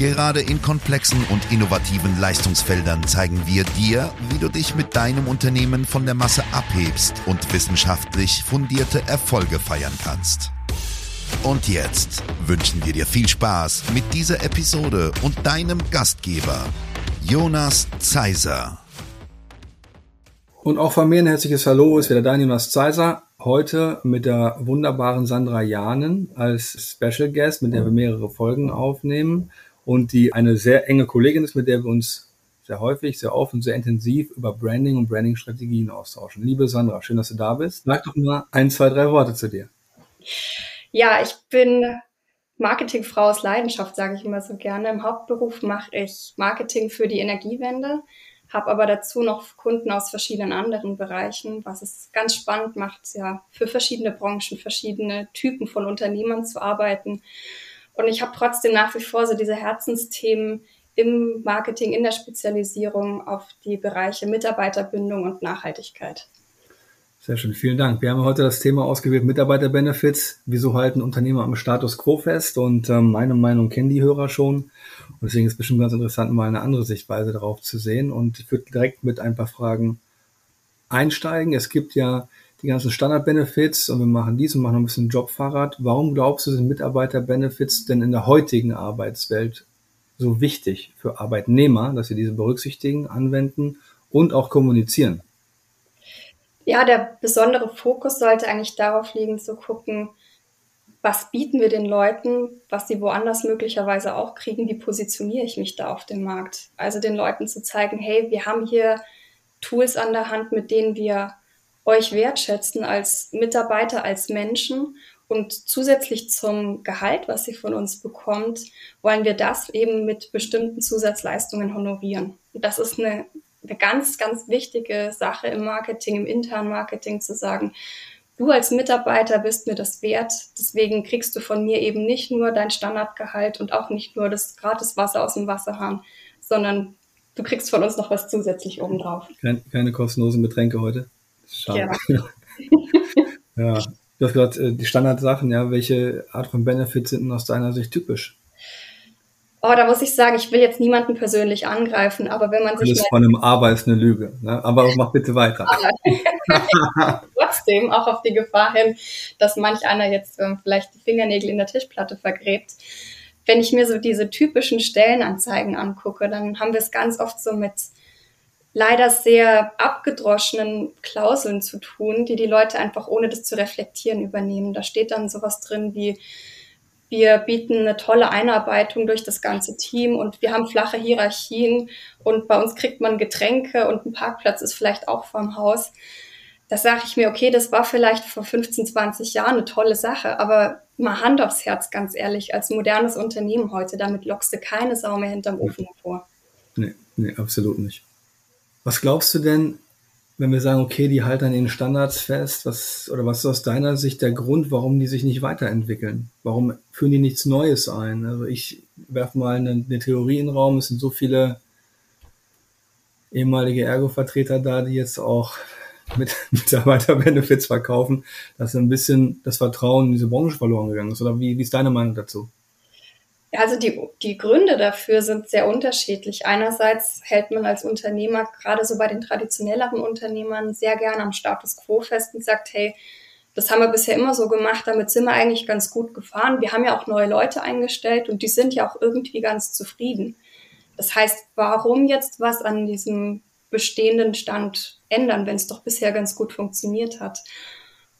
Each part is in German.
Gerade in komplexen und innovativen Leistungsfeldern zeigen wir dir, wie du dich mit deinem Unternehmen von der Masse abhebst und wissenschaftlich fundierte Erfolge feiern kannst. Und jetzt wünschen wir dir viel Spaß mit dieser Episode und deinem Gastgeber, Jonas Zeiser. Und auch von mir ein herzliches Hallo, ist wieder dein Jonas Zeiser. Heute mit der wunderbaren Sandra Janen als Special Guest, mit der wir mehrere Folgen aufnehmen und die eine sehr enge Kollegin ist, mit der wir uns sehr häufig, sehr offen, sehr intensiv über Branding und Branding-Strategien austauschen. Liebe Sandra, schön, dass du da bist. Sag doch mal ein, zwei, drei Worte zu dir. Ja, ich bin Marketingfrau aus Leidenschaft, sage ich immer so gerne. Im Hauptberuf mache ich Marketing für die Energiewende, habe aber dazu noch Kunden aus verschiedenen anderen Bereichen, was es ganz spannend macht, ja, für verschiedene Branchen, verschiedene Typen von Unternehmern zu arbeiten und ich habe trotzdem nach wie vor so diese Herzensthemen im Marketing, in der Spezialisierung auf die Bereiche Mitarbeiterbindung und Nachhaltigkeit. Sehr schön, vielen Dank. Wir haben heute das Thema ausgewählt, Mitarbeiterbenefits. Wieso halten Unternehmer am Status quo fest? Und ähm, meine Meinung kennen die Hörer schon. Und deswegen ist es bestimmt ganz interessant, mal eine andere Sichtweise darauf zu sehen. Und ich würde direkt mit ein paar Fragen einsteigen. Es gibt ja die ganzen Standard-Benefits und wir machen dies und machen ein bisschen Jobfahrrad. Warum glaubst du, sind Mitarbeiter-Benefits denn in der heutigen Arbeitswelt so wichtig für Arbeitnehmer, dass sie diese berücksichtigen, anwenden und auch kommunizieren? Ja, der besondere Fokus sollte eigentlich darauf liegen, zu gucken, was bieten wir den Leuten, was sie woanders möglicherweise auch kriegen, wie positioniere ich mich da auf dem Markt. Also den Leuten zu zeigen, hey, wir haben hier Tools an der Hand, mit denen wir euch wertschätzen als Mitarbeiter, als Menschen. Und zusätzlich zum Gehalt, was sie von uns bekommt, wollen wir das eben mit bestimmten Zusatzleistungen honorieren. Und das ist eine, eine ganz, ganz wichtige Sache im Marketing, im internen Marketing zu sagen, du als Mitarbeiter bist mir das wert. Deswegen kriegst du von mir eben nicht nur dein Standardgehalt und auch nicht nur das gratis Wasser aus dem Wasserhahn, sondern du kriegst von uns noch was zusätzlich obendrauf. Keine, keine kostenlosen Getränke heute. Schade. Ja. ja. Du hast gesagt, äh, die Standardsachen, ja, welche Art von Benefits sind aus deiner Sicht typisch? Oh, da muss ich sagen, ich will jetzt niemanden persönlich angreifen, aber wenn man sich. Alles von einem Aber ist eine Lüge, ne? aber mach bitte weiter. Trotzdem auch auf die Gefahr hin, dass manch einer jetzt ähm, vielleicht die Fingernägel in der Tischplatte vergräbt. Wenn ich mir so diese typischen Stellenanzeigen angucke, dann haben wir es ganz oft so mit leider sehr abgedroschenen Klauseln zu tun, die die Leute einfach ohne das zu reflektieren übernehmen. Da steht dann sowas drin wie, wir bieten eine tolle Einarbeitung durch das ganze Team und wir haben flache Hierarchien und bei uns kriegt man Getränke und ein Parkplatz ist vielleicht auch vorm Haus. Da sage ich mir, okay, das war vielleicht vor 15, 20 Jahren eine tolle Sache, aber mal Hand aufs Herz, ganz ehrlich, als modernes Unternehmen heute, damit lockst du keine Sau mehr hinterm Ofen hervor. Nee, nee, absolut nicht. Was glaubst du denn, wenn wir sagen, okay, die halten an den Standards fest, was, oder was ist aus deiner Sicht der Grund, warum die sich nicht weiterentwickeln? Warum führen die nichts Neues ein? Also ich werfe mal eine, eine Theorie in den Raum, es sind so viele ehemalige Ergo-Vertreter da, die jetzt auch mit Mitarbeiter-Benefits verkaufen, dass ein bisschen das Vertrauen in diese Branche verloren gegangen ist. Oder wie, wie ist deine Meinung dazu? Also die, die Gründe dafür sind sehr unterschiedlich. Einerseits hält man als Unternehmer, gerade so bei den traditionelleren Unternehmern, sehr gerne am Status quo fest und sagt, hey, das haben wir bisher immer so gemacht, damit sind wir eigentlich ganz gut gefahren. Wir haben ja auch neue Leute eingestellt und die sind ja auch irgendwie ganz zufrieden. Das heißt, warum jetzt was an diesem bestehenden Stand ändern, wenn es doch bisher ganz gut funktioniert hat?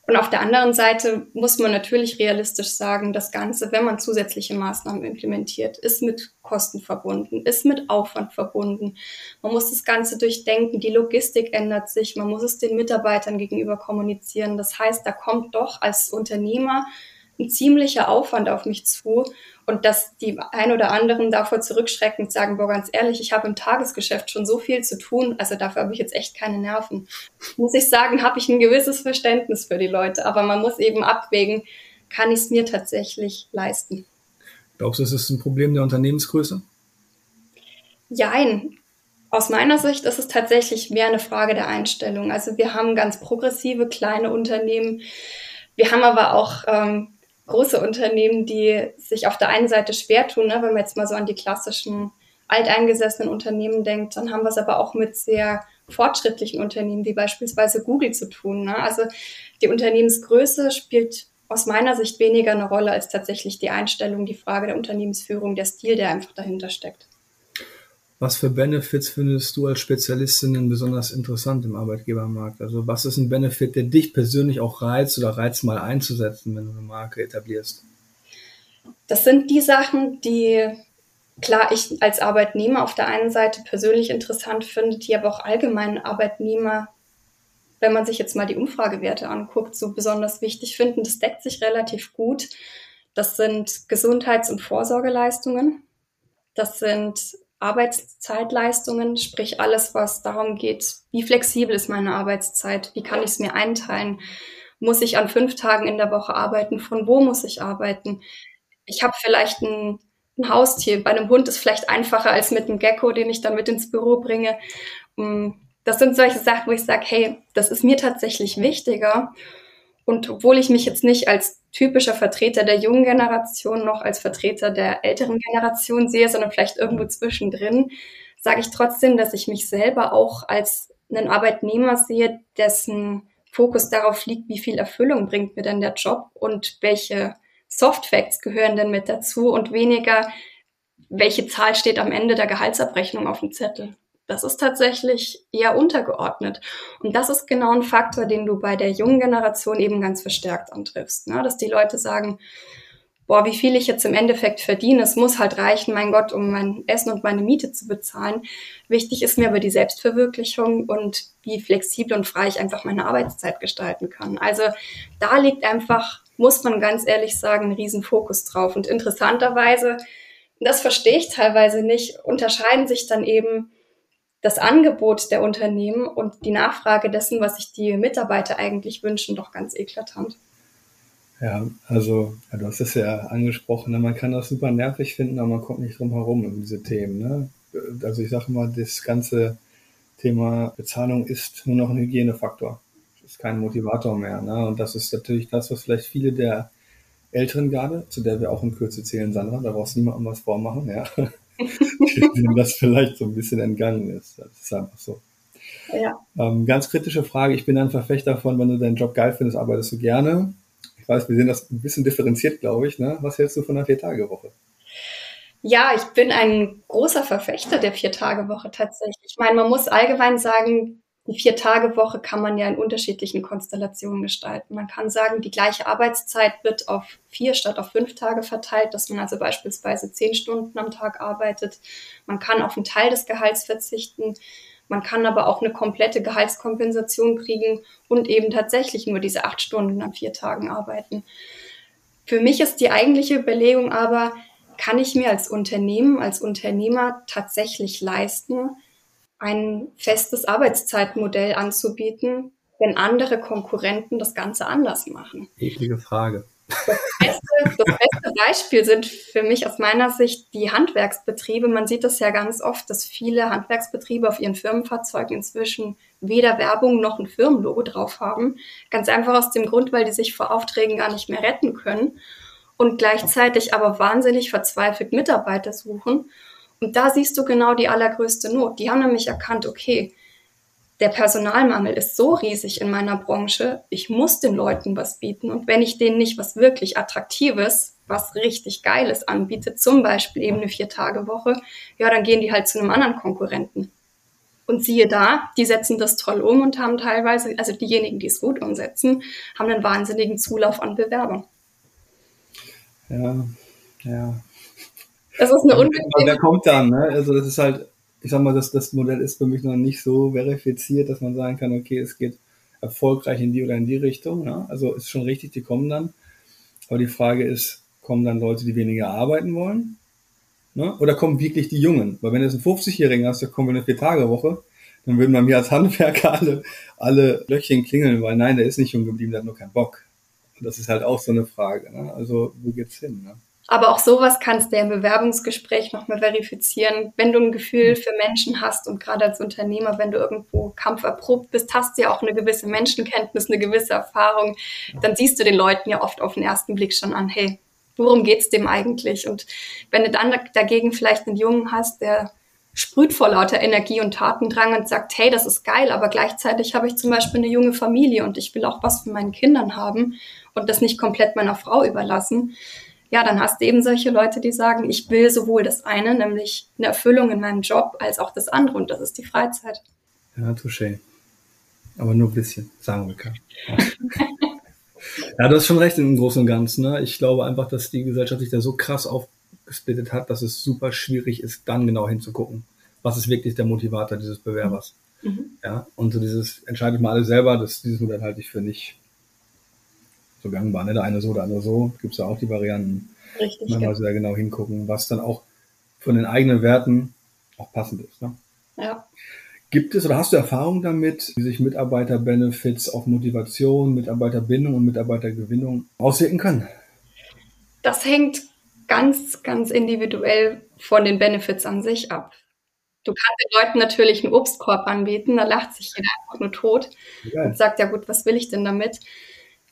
Und auf der anderen Seite muss man natürlich realistisch sagen, das Ganze, wenn man zusätzliche Maßnahmen implementiert, ist mit Kosten verbunden, ist mit Aufwand verbunden. Man muss das Ganze durchdenken, die Logistik ändert sich, man muss es den Mitarbeitern gegenüber kommunizieren. Das heißt, da kommt doch als Unternehmer ein ziemlicher Aufwand auf mich zu. und dass die ein oder anderen davor zurückschrecken und sagen, boah, ganz ehrlich, ich habe im Tagesgeschäft schon so viel zu tun, also dafür habe ich jetzt echt keine Nerven. Muss ich sagen, habe ich ein gewisses Verständnis für die Leute, aber man muss eben abwägen, kann ich es mir tatsächlich leisten. Glaubst du, es ist ein Problem der Unternehmensgröße? Jein. Aus meiner Sicht ist es tatsächlich mehr eine Frage der Einstellung. Also wir haben ganz progressive kleine Unternehmen. Wir haben aber auch ähm, große Unternehmen, die sich auf der einen Seite schwer tun. Ne? Wenn man jetzt mal so an die klassischen alteingesessenen Unternehmen denkt, dann haben wir es aber auch mit sehr fortschrittlichen Unternehmen wie beispielsweise Google zu tun. Ne? Also die Unternehmensgröße spielt aus meiner Sicht weniger eine Rolle als tatsächlich die Einstellung, die Frage der Unternehmensführung, der Stil, der einfach dahinter steckt. Was für Benefits findest du als Spezialistin besonders interessant im Arbeitgebermarkt? Also was ist ein Benefit, der dich persönlich auch reizt oder reizt mal einzusetzen, wenn du eine Marke etablierst? Das sind die Sachen, die klar ich als Arbeitnehmer auf der einen Seite persönlich interessant finde, die aber auch allgemein Arbeitnehmer, wenn man sich jetzt mal die Umfragewerte anguckt, so besonders wichtig finden. Das deckt sich relativ gut. Das sind Gesundheits- und Vorsorgeleistungen. Das sind Arbeitszeitleistungen, sprich alles, was darum geht, wie flexibel ist meine Arbeitszeit, wie kann ich es mir einteilen, muss ich an fünf Tagen in der Woche arbeiten, von wo muss ich arbeiten. Ich habe vielleicht ein, ein Haustier, bei einem Hund ist vielleicht einfacher als mit einem Gecko, den ich dann mit ins Büro bringe. Mm, das sind solche Sachen, wo ich sage, hey, das ist mir tatsächlich wichtiger. Und obwohl ich mich jetzt nicht als typischer Vertreter der jungen Generation noch als Vertreter der älteren Generation sehe, sondern vielleicht irgendwo zwischendrin, sage ich trotzdem, dass ich mich selber auch als einen Arbeitnehmer sehe, dessen Fokus darauf liegt, wie viel Erfüllung bringt mir denn der Job und welche Soft Facts gehören denn mit dazu und weniger, welche Zahl steht am Ende der Gehaltsabrechnung auf dem Zettel. Das ist tatsächlich eher untergeordnet. Und das ist genau ein Faktor, den du bei der jungen Generation eben ganz verstärkt antriffst. Ne? Dass die Leute sagen, boah, wie viel ich jetzt im Endeffekt verdiene, es muss halt reichen, mein Gott, um mein Essen und meine Miete zu bezahlen. Wichtig ist mir aber die Selbstverwirklichung und wie flexibel und frei ich einfach meine Arbeitszeit gestalten kann. Also da liegt einfach, muss man ganz ehrlich sagen, ein Riesenfokus drauf. Und interessanterweise, das verstehe ich teilweise nicht, unterscheiden sich dann eben das Angebot der Unternehmen und die Nachfrage dessen, was sich die Mitarbeiter eigentlich wünschen, doch ganz eklatant. Ja, also ja, du hast es ja angesprochen, ne? man kann das super nervig finden, aber man kommt nicht drum herum um diese Themen. Ne? Also ich sage mal, das ganze Thema Bezahlung ist nur noch ein Hygienefaktor. Das ist kein Motivator mehr. Ne? Und das ist natürlich das, was vielleicht viele der älteren Garde, zu der wir auch in Kürze zählen, Sandra, da brauchst du niemandem was vormachen, ja. dem das vielleicht so ein bisschen entgangen ist. Das ist einfach so. Ja. Ähm, ganz kritische Frage. Ich bin ein Verfechter davon, wenn du deinen Job geil findest, arbeitest du gerne. Ich weiß, wir sehen das ein bisschen differenziert, glaube ich. Ne? Was hältst du von einer Vier-Tage-Woche? Ja, ich bin ein großer Verfechter der Vier-Tage-Woche tatsächlich. Ich meine, man muss allgemein sagen, die Vier-Tage-Woche kann man ja in unterschiedlichen Konstellationen gestalten. Man kann sagen, die gleiche Arbeitszeit wird auf vier statt auf fünf Tage verteilt, dass man also beispielsweise zehn Stunden am Tag arbeitet. Man kann auf einen Teil des Gehalts verzichten. Man kann aber auch eine komplette Gehaltskompensation kriegen und eben tatsächlich nur diese acht Stunden an vier Tagen arbeiten. Für mich ist die eigentliche Überlegung aber, kann ich mir als Unternehmen, als Unternehmer tatsächlich leisten, ein festes Arbeitszeitmodell anzubieten, wenn andere Konkurrenten das Ganze anders machen? Eklige Frage. Das beste, das beste, Beispiel sind für mich aus meiner Sicht die Handwerksbetriebe. Man sieht das ja ganz oft, dass viele Handwerksbetriebe auf ihren Firmenfahrzeugen inzwischen weder Werbung noch ein Firmenlogo drauf haben. Ganz einfach aus dem Grund, weil die sich vor Aufträgen gar nicht mehr retten können und gleichzeitig aber wahnsinnig verzweifelt Mitarbeiter suchen und da siehst du genau die allergrößte Not. Die haben nämlich erkannt, okay, der Personalmangel ist so riesig in meiner Branche, ich muss den Leuten was bieten. Und wenn ich denen nicht was wirklich Attraktives, was richtig Geiles anbiete, zum Beispiel eben eine Vier-Tage-Woche, ja, dann gehen die halt zu einem anderen Konkurrenten. Und siehe da, die setzen das toll um und haben teilweise, also diejenigen, die es gut umsetzen, haben einen wahnsinnigen Zulauf an Bewerbern. Ja, ja, das ist eine unbequeme. Wer kommt dann? Ne? Also das ist halt, ich sag mal, das, das Modell ist für mich noch nicht so verifiziert, dass man sagen kann, okay, es geht erfolgreich in die oder in die Richtung. Ne? Also ist schon richtig, die kommen dann. Aber die Frage ist, kommen dann Leute, die weniger arbeiten wollen? Ne? Oder kommen wirklich die Jungen? Weil wenn du jetzt einen 50-Jährigen hast, der kommt in eine Vier-Tage-Woche, dann würden bei mir als Handwerker alle, alle Löchchen klingeln, weil nein, der ist nicht jung geblieben, der hat nur keinen Bock. Und das ist halt auch so eine Frage. Ne? Also wo geht's hin? Ne? Aber auch sowas kannst du ja im Bewerbungsgespräch nochmal verifizieren. Wenn du ein Gefühl für Menschen hast und gerade als Unternehmer, wenn du irgendwo kampferprobt bist, hast du ja auch eine gewisse Menschenkenntnis, eine gewisse Erfahrung, dann siehst du den Leuten ja oft auf den ersten Blick schon an, hey, worum geht's dem eigentlich? Und wenn du dann dagegen vielleicht einen Jungen hast, der sprüht vor lauter Energie und Tatendrang und sagt, hey, das ist geil, aber gleichzeitig habe ich zum Beispiel eine junge Familie und ich will auch was von meinen Kindern haben und das nicht komplett meiner Frau überlassen, ja, dann hast du eben solche Leute, die sagen, ich will sowohl das eine, nämlich eine Erfüllung in meinem Job, als auch das andere und das ist die Freizeit. Ja, touché. Aber nur ein bisschen, sagen wir kann. ja, du hast schon recht im Großen und Ganzen. Ne? Ich glaube einfach, dass die Gesellschaft sich da so krass aufgesplittet hat, dass es super schwierig ist, dann genau hinzugucken. Was ist wirklich der Motivator dieses Bewerbers? Mhm. Ja, und so dieses, entscheidet mal alle selber, das, dieses Modell halte ich für nicht so gangbar. Ne? Der eine so, der andere so. Gibt es ja auch die Varianten. Richtig. Man muss sehr genau hingucken, was dann auch von den eigenen Werten auch passend ist. Ne? Ja. Gibt es oder hast du Erfahrung damit, wie sich Mitarbeiterbenefits auf Motivation, Mitarbeiterbindung und Mitarbeitergewinnung auswirken können? Das hängt ganz, ganz individuell von den Benefits an sich ab. Du kannst den Leuten natürlich einen Obstkorb anbieten, da lacht sich jeder einfach nur tot ja. und sagt, ja gut, was will ich denn damit?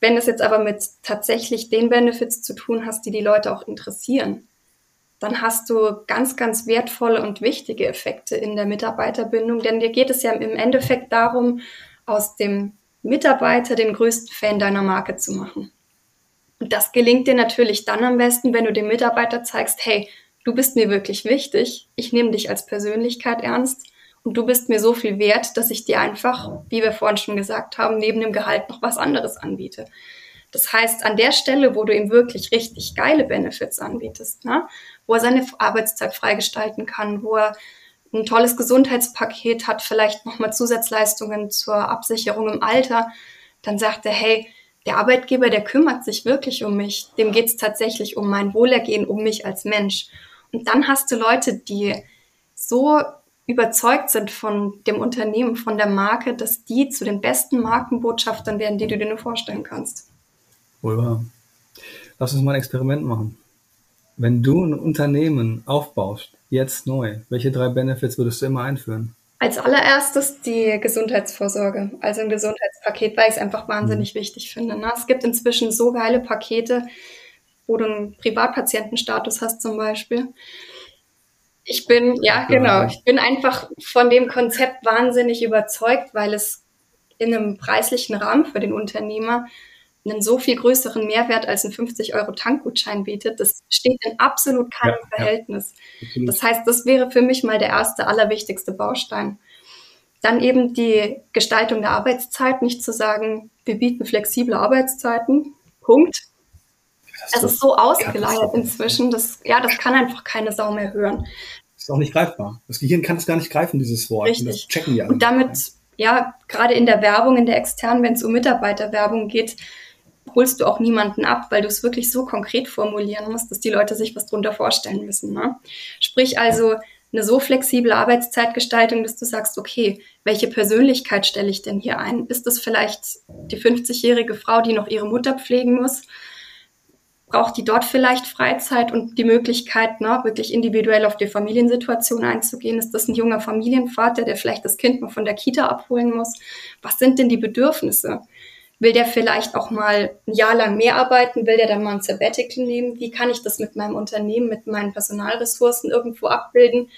Wenn es jetzt aber mit tatsächlich den Benefits zu tun hast, die die Leute auch interessieren, dann hast du ganz, ganz wertvolle und wichtige Effekte in der Mitarbeiterbindung. Denn dir geht es ja im Endeffekt darum, aus dem Mitarbeiter den größten Fan deiner Marke zu machen. Und das gelingt dir natürlich dann am besten, wenn du dem Mitarbeiter zeigst, hey, du bist mir wirklich wichtig, ich nehme dich als Persönlichkeit ernst und du bist mir so viel wert, dass ich dir einfach, wie wir vorhin schon gesagt haben, neben dem Gehalt noch was anderes anbiete. Das heißt, an der Stelle, wo du ihm wirklich richtig geile Benefits anbietest, ne, wo er seine Arbeitszeit freigestalten kann, wo er ein tolles Gesundheitspaket hat, vielleicht nochmal Zusatzleistungen zur Absicherung im Alter, dann sagt er, hey, der Arbeitgeber, der kümmert sich wirklich um mich, dem geht es tatsächlich um mein Wohlergehen, um mich als Mensch. Und dann hast du Leute, die so überzeugt sind von dem Unternehmen, von der Marke, dass die zu den besten Markenbotschaftern werden, die du dir nur vorstellen kannst. Wohl wahr. Lass uns mal ein Experiment machen. Wenn du ein Unternehmen aufbaust, jetzt neu, welche drei Benefits würdest du immer einführen? Als allererstes die Gesundheitsvorsorge, also ein Gesundheitspaket, weil ich es einfach wahnsinnig mhm. wichtig finde. Ne? Es gibt inzwischen so geile Pakete, wo du einen Privatpatientenstatus hast zum Beispiel. Ich bin, ja, genau. Ich bin einfach von dem Konzept wahnsinnig überzeugt, weil es in einem preislichen Rahmen für den Unternehmer einen so viel größeren Mehrwert als ein 50 Euro Tankgutschein bietet. Das steht in absolut keinem ja, Verhältnis. Ja, das heißt, das wäre für mich mal der erste, allerwichtigste Baustein. Dann eben die Gestaltung der Arbeitszeit, nicht zu sagen, wir bieten flexible Arbeitszeiten. Punkt. Es ist so ausgeleiert inzwischen, dass, ja, das kann einfach keine Sau mehr hören. Das ist auch nicht greifbar. Das Gehirn kann es gar nicht greifen, dieses Wort. Richtig. Und das checken die alle. Und damit, ja, gerade in der Werbung, in der externen, wenn es um Mitarbeiterwerbung geht, holst du auch niemanden ab, weil du es wirklich so konkret formulieren musst, dass die Leute sich was drunter vorstellen müssen. Ne? Sprich also eine so flexible Arbeitszeitgestaltung, dass du sagst, okay, welche Persönlichkeit stelle ich denn hier ein? Ist das vielleicht die 50-jährige Frau, die noch ihre Mutter pflegen muss? Braucht die dort vielleicht Freizeit und die Möglichkeit, ne, wirklich individuell auf die Familiensituation einzugehen? Ist das ein junger Familienvater, der vielleicht das Kind mal von der Kita abholen muss? Was sind denn die Bedürfnisse? Will der vielleicht auch mal ein Jahr lang mehr arbeiten? Will der dann mal ein Sabbatical nehmen? Wie kann ich das mit meinem Unternehmen, mit meinen Personalressourcen irgendwo abbilden?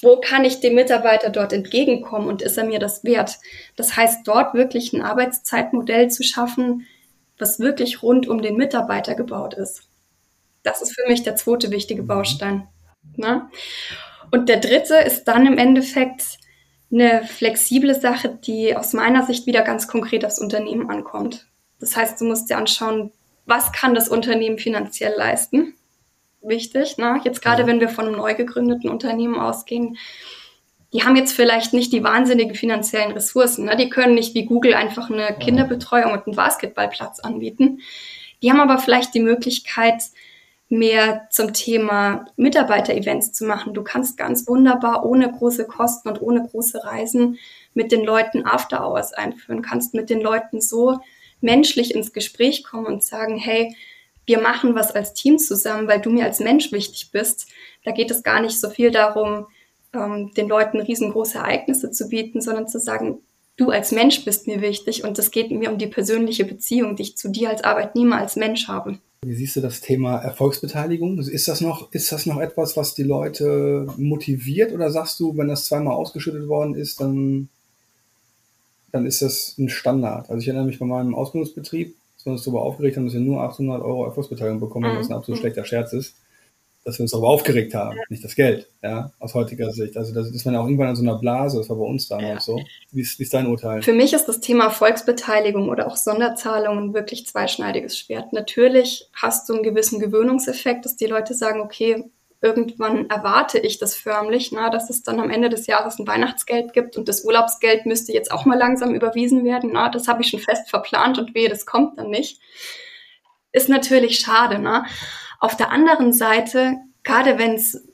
Wo kann ich dem Mitarbeiter dort entgegenkommen und ist er mir das wert? Das heißt, dort wirklich ein Arbeitszeitmodell zu schaffen, was wirklich rund um den Mitarbeiter gebaut ist. Das ist für mich der zweite wichtige mhm. Baustein. Ne? Und der dritte ist dann im Endeffekt eine flexible Sache, die aus meiner Sicht wieder ganz konkret aufs Unternehmen ankommt. Das heißt, du musst dir anschauen, was kann das Unternehmen finanziell leisten? Wichtig, ne? Jetzt gerade wenn wir von einem neu gegründeten Unternehmen ausgehen, die haben jetzt vielleicht nicht die wahnsinnigen finanziellen Ressourcen. Ne? Die können nicht wie Google einfach eine Kinderbetreuung und einen Basketballplatz anbieten. Die haben aber vielleicht die Möglichkeit, mehr zum Thema Mitarbeiter-Events zu machen. Du kannst ganz wunderbar ohne große Kosten und ohne große Reisen mit den Leuten After Hours einführen, kannst mit den Leuten so menschlich ins Gespräch kommen und sagen, hey, wir machen was als Team zusammen, weil du mir als Mensch wichtig bist. Da geht es gar nicht so viel darum, ähm, den Leuten riesengroße Ereignisse zu bieten, sondern zu sagen, du als Mensch bist mir wichtig und es geht mir um die persönliche Beziehung, die ich zu dir als Arbeitnehmer, als Mensch habe. Wie siehst du das Thema Erfolgsbeteiligung? Ist das noch, ist das noch etwas, was die Leute motiviert oder sagst du, wenn das zweimal ausgeschüttet worden ist, dann, dann ist das ein Standard? Also ich erinnere mich bei meinem Ausbildungsbetrieb, wir uns darüber aufgeregt haben, dass wir nur 800 Euro Erfolgsbeteiligung bekommen, mhm. was ein absolut schlechter Scherz ist dass wir uns darüber aufgeregt haben, ja. nicht das Geld, ja, aus heutiger Sicht. Also das ist man ja auch irgendwann in so einer Blase, das war bei uns damals ja. so. Wie ist, wie ist dein Urteil? Für mich ist das Thema Volksbeteiligung oder auch Sonderzahlungen wirklich zweischneidiges Schwert. Natürlich hast du einen gewissen Gewöhnungseffekt, dass die Leute sagen, okay, irgendwann erwarte ich das förmlich, na, dass es dann am Ende des Jahres ein Weihnachtsgeld gibt und das Urlaubsgeld müsste jetzt auch mal langsam überwiesen werden. Na, das habe ich schon fest verplant und wehe, das kommt dann nicht. Ist natürlich schade, ne? Auf der anderen Seite, gerade wenn es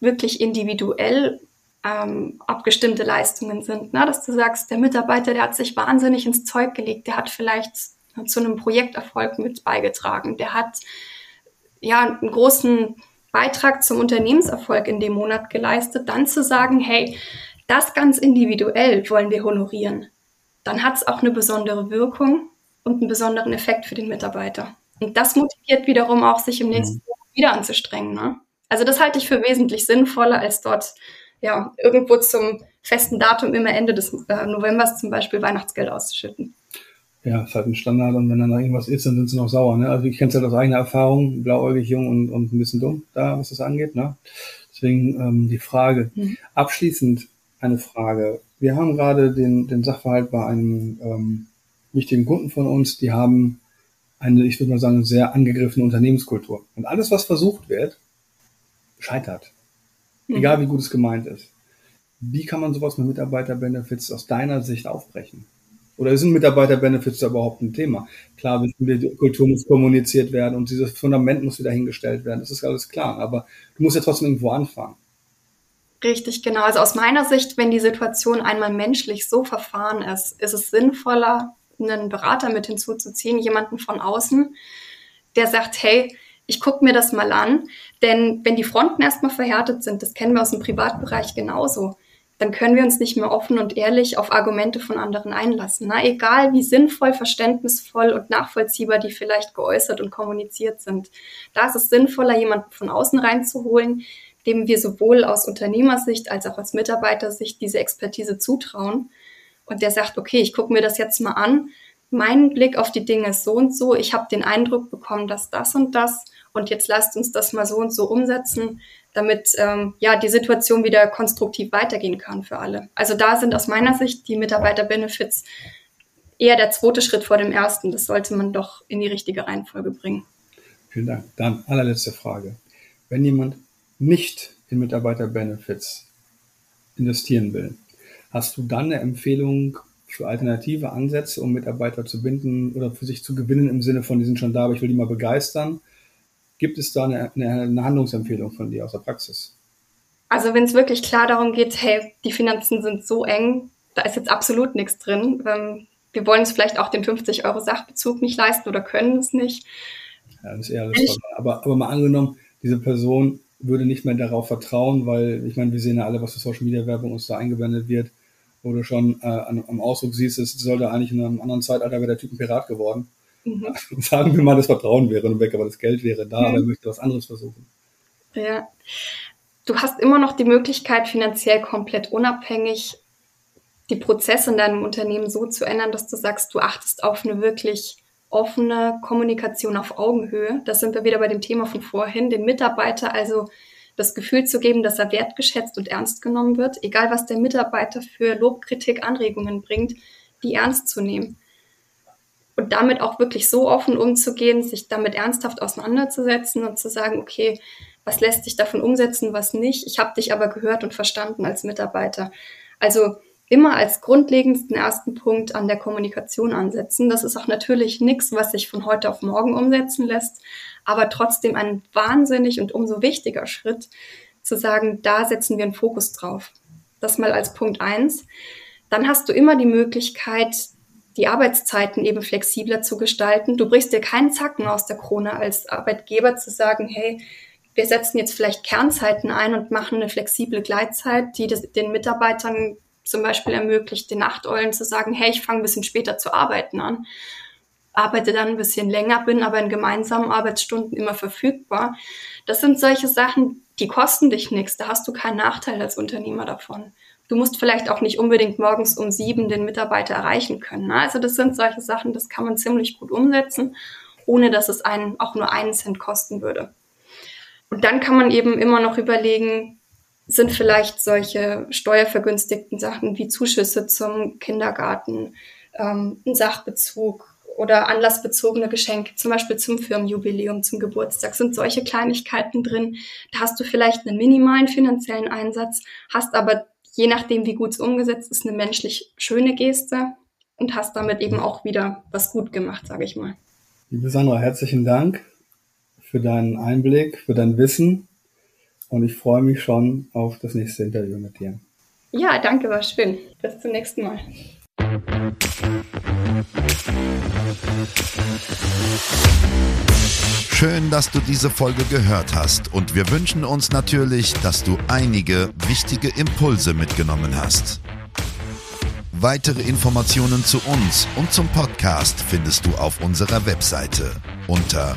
wirklich individuell ähm, abgestimmte Leistungen sind, ne? dass du sagst, der Mitarbeiter, der hat sich wahnsinnig ins Zeug gelegt, der hat vielleicht zu einem Projekterfolg mit beigetragen, der hat ja einen großen Beitrag zum Unternehmenserfolg in dem Monat geleistet, dann zu sagen, hey, das ganz individuell wollen wir honorieren, dann hat es auch eine besondere Wirkung und einen besonderen Effekt für den Mitarbeiter. Und das motiviert wiederum auch, sich im mhm. nächsten Jahr wieder anzustrengen. Ne? Also das halte ich für wesentlich sinnvoller, als dort ja irgendwo zum festen Datum immer Ende des äh, Novembers zum Beispiel Weihnachtsgeld auszuschütten. Ja, ist halt ein Standard und wenn dann irgendwas ist, dann sind sie noch sauer. Ne? Also ich kenne es halt aus eigener Erfahrung, blauäugig, jung und, und ein bisschen dumm da, was das angeht. Ne? Deswegen ähm, die Frage. Mhm. Abschließend eine Frage. Wir haben gerade den, den Sachverhalt bei einem ähm, wichtigen Kunden von uns, die haben eine, ich würde mal sagen, sehr angegriffene Unternehmenskultur. Und alles, was versucht wird, scheitert. Mhm. Egal wie gut es gemeint ist. Wie kann man sowas mit Mitarbeiterbenefits aus deiner Sicht aufbrechen? Oder sind Mitarbeiterbenefits da überhaupt ein Thema? Klar, die Kultur muss kommuniziert werden und dieses Fundament muss wieder hingestellt werden. Das ist alles klar. Aber du musst ja trotzdem irgendwo anfangen. Richtig, genau. Also aus meiner Sicht, wenn die Situation einmal menschlich so verfahren ist, ist es sinnvoller, einen Berater mit hinzuzuziehen, jemanden von außen, der sagt, hey, ich gucke mir das mal an, denn wenn die Fronten erstmal verhärtet sind, das kennen wir aus dem Privatbereich genauso, dann können wir uns nicht mehr offen und ehrlich auf Argumente von anderen einlassen. Na, egal wie sinnvoll, verständnisvoll und nachvollziehbar die vielleicht geäußert und kommuniziert sind. Da ist es sinnvoller, jemanden von außen reinzuholen, dem wir sowohl aus Unternehmersicht als auch aus Mitarbeitersicht diese Expertise zutrauen und der sagt, okay, ich gucke mir das jetzt mal an. Mein Blick auf die Dinge ist so und so. Ich habe den Eindruck bekommen, dass das und das und jetzt lasst uns das mal so und so umsetzen, damit ähm, ja die Situation wieder konstruktiv weitergehen kann für alle. Also da sind aus meiner Sicht die Mitarbeiter-Benefits eher der zweite Schritt vor dem ersten. Das sollte man doch in die richtige Reihenfolge bringen. Vielen Dank. Dann allerletzte Frage. Wenn jemand nicht in Mitarbeiter-Benefits investieren will, Hast du dann eine Empfehlung für alternative Ansätze, um Mitarbeiter zu binden oder für sich zu gewinnen im Sinne von, die sind schon da, aber ich will die mal begeistern? Gibt es da eine, eine Handlungsempfehlung von dir aus der Praxis? Also wenn es wirklich klar darum geht, hey, die Finanzen sind so eng, da ist jetzt absolut nichts drin. Ähm, wir wollen uns vielleicht auch den 50 Euro Sachbezug nicht leisten oder können es nicht. Ja, das ist eher alles aber, aber mal angenommen, diese Person würde nicht mehr darauf vertrauen, weil ich meine, wir sehen ja alle, was für Social Media Werbung uns da eingeblendet wird wo du schon äh, am Ausdruck siehst, es sollte eigentlich in einem anderen Zeitalter wäre der Typ ein Pirat geworden. Mhm. Sagen wir mal, das Vertrauen wäre nun weg, aber das Geld wäre da, mhm. aber er möchte was anderes versuchen. Ja. Du hast immer noch die Möglichkeit, finanziell komplett unabhängig die Prozesse in deinem Unternehmen so zu ändern, dass du sagst, du achtest auf eine wirklich offene Kommunikation auf Augenhöhe. Das sind wir wieder bei dem Thema von vorhin, den Mitarbeiter also das Gefühl zu geben, dass er wertgeschätzt und ernst genommen wird, egal was der Mitarbeiter für Lob, Kritik, Anregungen bringt, die ernst zu nehmen. Und damit auch wirklich so offen umzugehen, sich damit ernsthaft auseinanderzusetzen und zu sagen, okay, was lässt sich davon umsetzen, was nicht. Ich habe dich aber gehört und verstanden als Mitarbeiter. Also immer als grundlegendsten ersten Punkt an der Kommunikation ansetzen. Das ist auch natürlich nichts, was sich von heute auf morgen umsetzen lässt, aber trotzdem ein wahnsinnig und umso wichtiger Schritt, zu sagen, da setzen wir einen Fokus drauf. Das mal als Punkt eins. Dann hast du immer die Möglichkeit, die Arbeitszeiten eben flexibler zu gestalten. Du brichst dir keinen Zacken aus der Krone als Arbeitgeber zu sagen, hey, wir setzen jetzt vielleicht Kernzeiten ein und machen eine flexible Gleitzeit, die das, den Mitarbeitern zum Beispiel ermöglicht, den Nachteulen zu sagen, hey, ich fange ein bisschen später zu arbeiten an, arbeite dann ein bisschen länger, bin aber in gemeinsamen Arbeitsstunden immer verfügbar. Das sind solche Sachen, die kosten dich nichts. Da hast du keinen Nachteil als Unternehmer davon. Du musst vielleicht auch nicht unbedingt morgens um sieben den Mitarbeiter erreichen können. Ne? Also das sind solche Sachen, das kann man ziemlich gut umsetzen, ohne dass es einen auch nur einen Cent kosten würde. Und dann kann man eben immer noch überlegen, sind vielleicht solche steuervergünstigten Sachen wie Zuschüsse zum Kindergarten, ähm, ein Sachbezug oder anlassbezogene Geschenke, zum Beispiel zum Firmenjubiläum, zum Geburtstag, sind solche Kleinigkeiten drin. Da hast du vielleicht einen minimalen finanziellen Einsatz, hast aber je nachdem, wie gut es umgesetzt ist, eine menschlich schöne Geste und hast damit eben auch wieder was gut gemacht, sage ich mal. Liebe Sandra, herzlichen Dank für deinen Einblick, für dein Wissen und ich freue mich schon auf das nächste Interview mit dir. Ja, danke, war schön. Bis zum nächsten Mal. Schön, dass du diese Folge gehört hast und wir wünschen uns natürlich, dass du einige wichtige Impulse mitgenommen hast. Weitere Informationen zu uns und zum Podcast findest du auf unserer Webseite unter